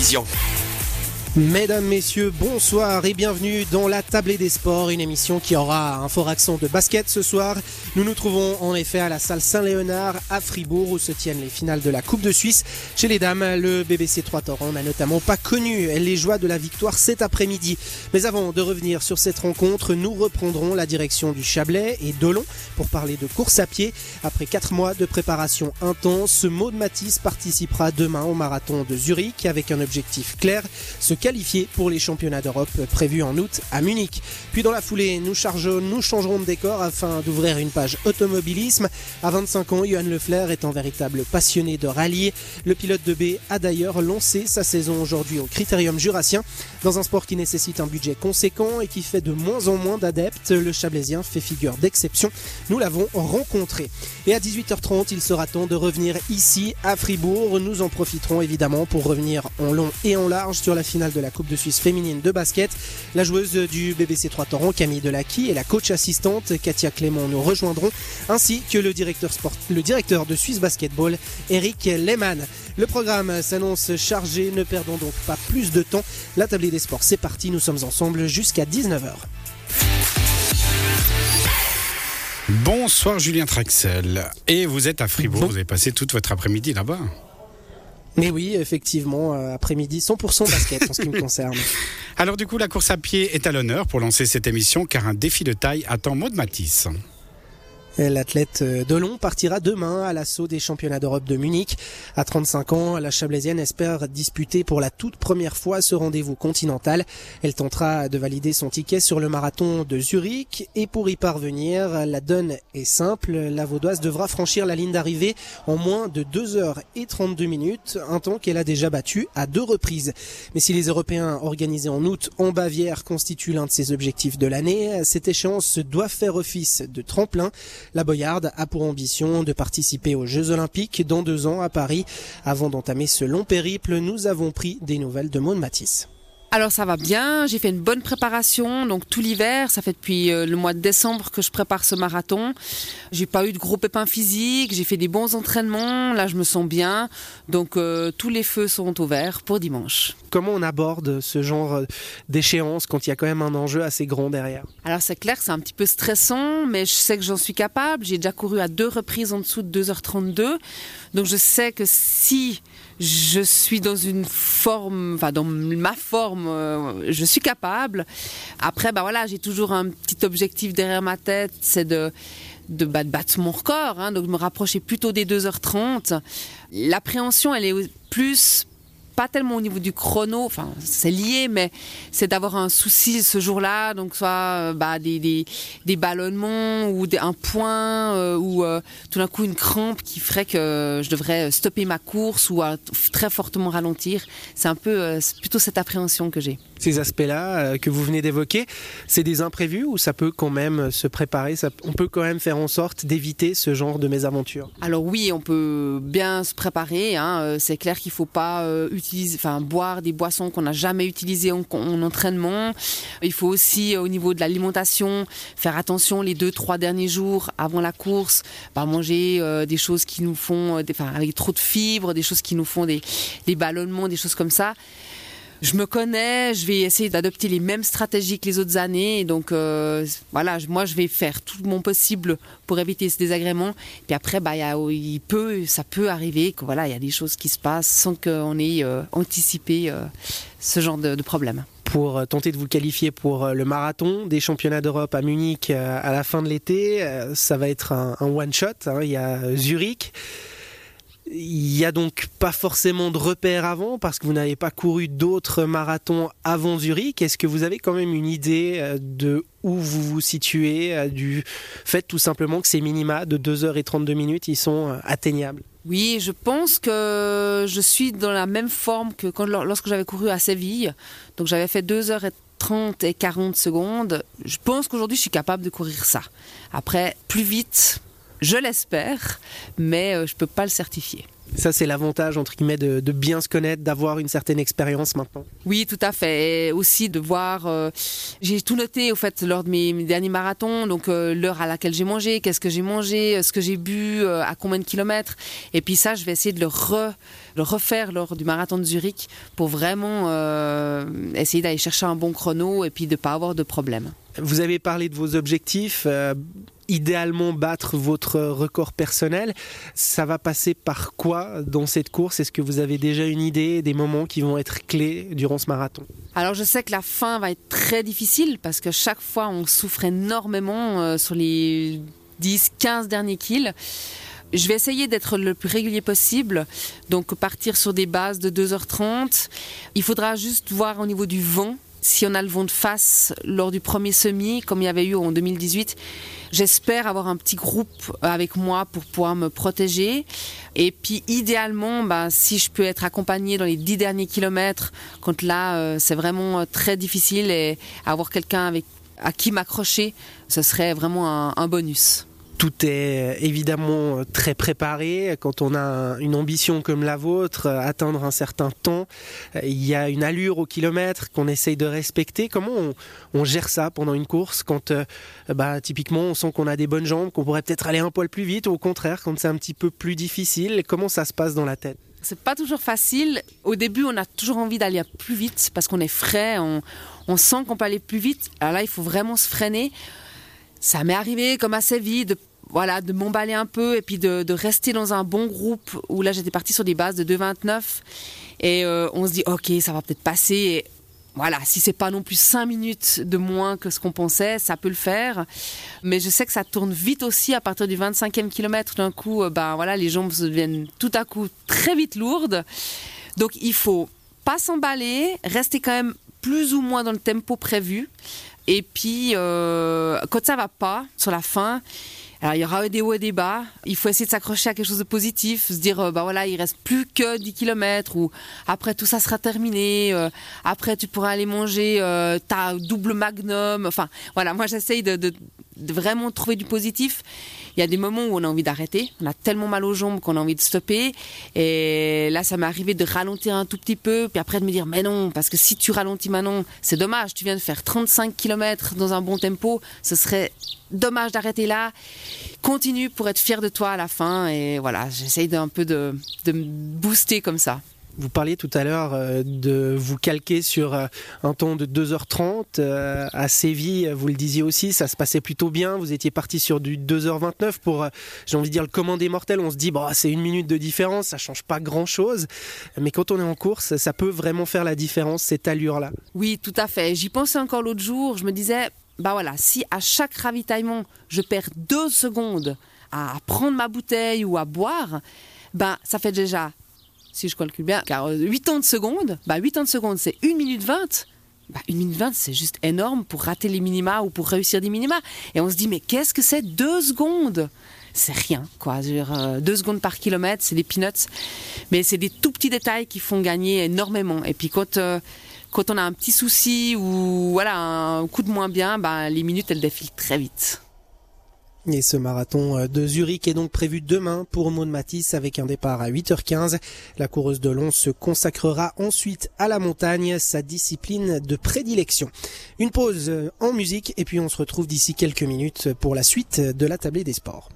télévision. Mesdames, Messieurs, bonsoir et bienvenue dans la Tablée des Sports, une émission qui aura un fort accent de basket ce soir. Nous nous trouvons en effet à la salle Saint-Léonard à Fribourg où se tiennent les finales de la Coupe de Suisse. Chez les dames, le BBC 3 Torrent n'a notamment pas connu les joies de la victoire cet après-midi. Mais avant de revenir sur cette rencontre, nous reprendrons la direction du Chablais et d'Olon pour parler de course à pied. Après quatre mois de préparation intense, Maud Matisse participera demain au marathon de Zurich avec un objectif clair, qualifié pour les championnats d'Europe prévus en août à Munich. Puis dans la foulée, nous, chargeons, nous changerons de décor afin d'ouvrir une page automobilisme. À 25 ans, Johan Lefler est un véritable passionné de rallye. Le pilote de B a d'ailleurs lancé sa saison aujourd'hui au Critérium Jurassien. Dans un sport qui nécessite un budget conséquent et qui fait de moins en moins d'adeptes, le Chablaisien fait figure d'exception. Nous l'avons rencontré. Et à 18h30, il sera temps de revenir ici à Fribourg. Nous en profiterons évidemment pour revenir en long et en large sur la finale de la Coupe de Suisse féminine de basket. La joueuse du BBC 3 Torrent, Camille Delacqui, et la coach assistante, Katia Clément, nous rejoindront, ainsi que le directeur, sport, le directeur de Suisse Basketball, Eric Lehmann. Le programme s'annonce chargé, ne perdons donc pas plus de temps. La tablée des sports, c'est parti, nous sommes ensemble jusqu'à 19h. Bonsoir Julien Traxel. Et vous êtes à Fribourg, vous avez passé toute votre après-midi là-bas. Mais oui, effectivement, euh, après-midi, 100% basket en ce qui me concerne. Alors du coup, la course à pied est à l'honneur pour lancer cette émission car un défi de taille attend Maud Matisse. L'athlète euh, Delon partira demain à l'assaut des championnats d'Europe de Munich. À 35 ans, la Chablaisienne espère disputer pour la toute première fois ce rendez-vous continental. Elle tentera de valider son ticket sur le marathon de Zurich et pour y parvenir, la donne est simple. La Vaudoise devra franchir la ligne d'arrivée en moins de 2 heures et 32 minutes, un temps qu'elle a déjà battu à deux reprises. Mais si les Européens organisés en août en Bavière constituent l'un de ses objectifs de l'année, cette échéance doit faire office de tremplin. La Boyarde a pour ambition de participer aux Jeux Olympiques dans deux ans à Paris. Avant d'entamer ce long périple, nous avons pris des nouvelles de Maud Matisse. Alors ça va bien, j'ai fait une bonne préparation, donc tout l'hiver, ça fait depuis euh, le mois de décembre que je prépare ce marathon. J'ai pas eu de gros pépins physiques, j'ai fait des bons entraînements, là je me sens bien, donc euh, tous les feux sont ouverts pour dimanche. Comment on aborde ce genre euh, d'échéance quand il y a quand même un enjeu assez grand derrière? Alors c'est clair, c'est un petit peu stressant, mais je sais que j'en suis capable. J'ai déjà couru à deux reprises en dessous de 2h32, donc je sais que si je suis dans une forme, enfin dans ma forme, euh, je suis capable. Après, bah voilà, j'ai toujours un petit objectif derrière ma tête, c'est de de battre mon record, hein, donc me rapprocher plutôt des 2h30. L'appréhension, elle est plus pas tellement au niveau du chrono, enfin c'est lié, mais c'est d'avoir un souci ce jour-là, donc soit euh, bah, des, des, ballonnements ou un point euh, ou euh, tout d'un coup une crampe qui ferait que je devrais stopper ma course ou très fortement ralentir. C'est un peu plutôt cette appréhension que j'ai. Ces aspects-là que vous venez d'évoquer, c'est des imprévus ou ça peut quand même se préparer On peut quand même faire en sorte d'éviter ce genre de mésaventures? Alors oui, on peut bien se préparer. Hein. C'est clair qu'il ne faut pas utiliser enfin, boire des boissons qu'on n'a jamais utilisées en, entraînement. Il faut aussi, euh, au niveau de l'alimentation, faire attention les deux, trois derniers jours avant la course, manger euh, des choses qui nous font, euh, enfin, avec trop de fibres, des choses qui nous font des ballonnements, des choses comme ça je me connais, je vais essayer d'adopter les mêmes stratégies que les autres années. Donc euh, voilà, moi je vais faire tout mon possible pour éviter ce désagrément. Puis après, bah, il peut, ça peut arriver que voilà, il y a des choses qui se passent sans qu'on ait euh, anticipé euh, ce genre de, problème pour tenter de vous qualifier pour le marathon des championnats d'Europe à Munich à la fin de l'été. Ça va être un, one-shot. Hein. Il y a Zurich. Il n'y a donc pas forcément de repères avant parce que vous n'avez pas couru d'autres marathons avant Zurich. Est-ce que vous avez quand même une idée euh, de où vous vous situez, euh, du fait tout simplement que ces minima de 2h32 minutes, ils sont euh, atteignables? Oui, je pense que je suis dans la même forme que lorsque j'avais couru à Séville. Donc j'avais fait 2h30 et 40 secondes. Je pense qu'aujourd'hui, je suis capable de courir ça. Après, plus vite, je l'espère, mais euh, je ne peux pas le certifier. Ça, c'est l'avantage, entre guillemets, de, bien se connaître, d'avoir une certaine expérience maintenant. Oui, tout à fait. Et aussi de voir. Euh, j'ai tout noté, au fait, lors de mes, derniers marathons. Donc, euh, l'heure à laquelle j'ai mangé, qu'est-ce que j'ai mangé, ce que j'ai bu, à combien de kilomètres. Et puis, ça, je vais essayer de le, le refaire lors du marathon de Zurich pour vraiment essayer d'aller chercher un bon chrono et puis de ne pas avoir de problème. Vous avez parlé de vos objectifs idéalement battre votre record personnel. Ça va passer par quoi dans cette course? Est-ce que vous avez déjà une idée des moments qui vont être clés durant ce marathon? Alors je sais que la fin va être très difficile parce que chaque fois on souffre énormément euh, sur les 10-15 derniers kills. Je vais essayer d'être le plus régulier possible, donc partir sur des bases de 2h30. Il faudra juste voir au niveau du vent si on a le vent de face lors du premier semi, comme il y avait eu en 2018, j'espère avoir un petit groupe avec moi pour pouvoir me protéger. Et puis idéalement, bah, si je peux être accompagnée dans les dix derniers kilomètres, quand là euh, c'est vraiment euh, très difficile et avoir quelqu'un avec à qui m'accrocher, ce serait vraiment un bonus tout est évidemment très préparé. Quand on a une ambition comme la vôtre, atteindre un certain temps, il y a une allure au kilomètre qu'on essaye de respecter. Comment on, gère ça pendant une course quand euh, bah, typiquement on sent qu'on a des bonnes jambes, qu'on pourrait peut-être aller un poil plus vite, ou au contraire quand c'est un petit peu plus difficile Comment ça se passe dans la tête? C'est pas toujours facile. Au début, on a toujours envie d'aller plus vite parce qu'on est frais, on, sent qu'on peut aller plus vite. Alors là, il faut vraiment se freiner. Ça m'est arrivé comme assez vite voilà, de m'emballer un peu et puis de, rester dans un bon groupe où là j'étais partie sur des bases de 2,29 et euh, on se dit ok ça va peut-être passer et voilà, si c'est pas non plus 5 minutes de moins que ce qu'on pensait, ça peut le faire. Mais je sais que ça tourne vite aussi à partir du 25e kilomètre. D'un coup, euh, ben voilà, les jambes deviennent tout à coup très vite lourdes. Donc il faut pas s'emballer, rester quand même plus ou moins dans le tempo prévu. Et puis, euh, quand ça va pas, sur la fin, alors il y aura des hauts et des bas. Il faut essayer de s'accrocher à quelque chose de positif, se dire euh, bah voilà il reste plus que 10 km ou après tout ça sera terminé. Euh, après tu pourras aller manger euh, ta double magnum. Enfin voilà moi j'essaye de, vraiment trouver du positif il y a des moments où on a envie d'arrêter. On a tellement mal aux jambes qu'on a envie de stopper. Et là, ça m'est arrivé de ralentir un tout petit peu, puis après de me dire, mais non, parce que si tu ralentis maintenant, c'est dommage. Tu viens de faire 35 km dans un bon tempo. Ce serait dommage d'arrêter là. Continue pour être fier de toi à la fin. Et voilà, j'essaye d'un peu de, de me booster comme ça. Vous parliez tout à l'heure euh, de vous calquer sur euh, un temps de 2h30 euh, à Séville, vous le disiez aussi, ça se passait plutôt bien, vous étiez parti sur du 2h29 pour, j'ai envie de dire, le commandé mortel, on se dit, bon, c'est une minute de différence, ça change pas grand-chose, mais quand on est en course, ça peut vraiment faire la différence, cette allure-là. Oui, tout à fait, j'y pensais encore l'autre jour, je me disais, bah voilà, si à chaque ravitaillement, je perds deux secondes à prendre ma bouteille ou à boire, ben ça fait déjà si je calcule bien, car 8 euh, ans de seconde, bah 8 ans de c'est 1 minute 20. Bah, 1 minute 20, c'est juste énorme pour rater les minima ou pour réussir des minima. Et on se dit, mais qu'est-ce que c'est 2 secondes? C'est rien, quoi. Dire, euh, deux secondes par kilomètre, c'est des peanuts. Mais c'est des tout petits détails qui font gagner énormément. Et puis quand, euh, quand on a un petit souci ou voilà, un coup de moins bien, bah, les minutes, elles défilent très vite. Et ce marathon euh, de Zurich est donc prévu demain pour Maud Matisse avec un départ à 8h15. La coureuse de long se consacrera ensuite à la montagne, sa discipline de prédilection. Une pause euh, en musique et puis on se retrouve d'ici quelques minutes pour la suite de la tablée des sports.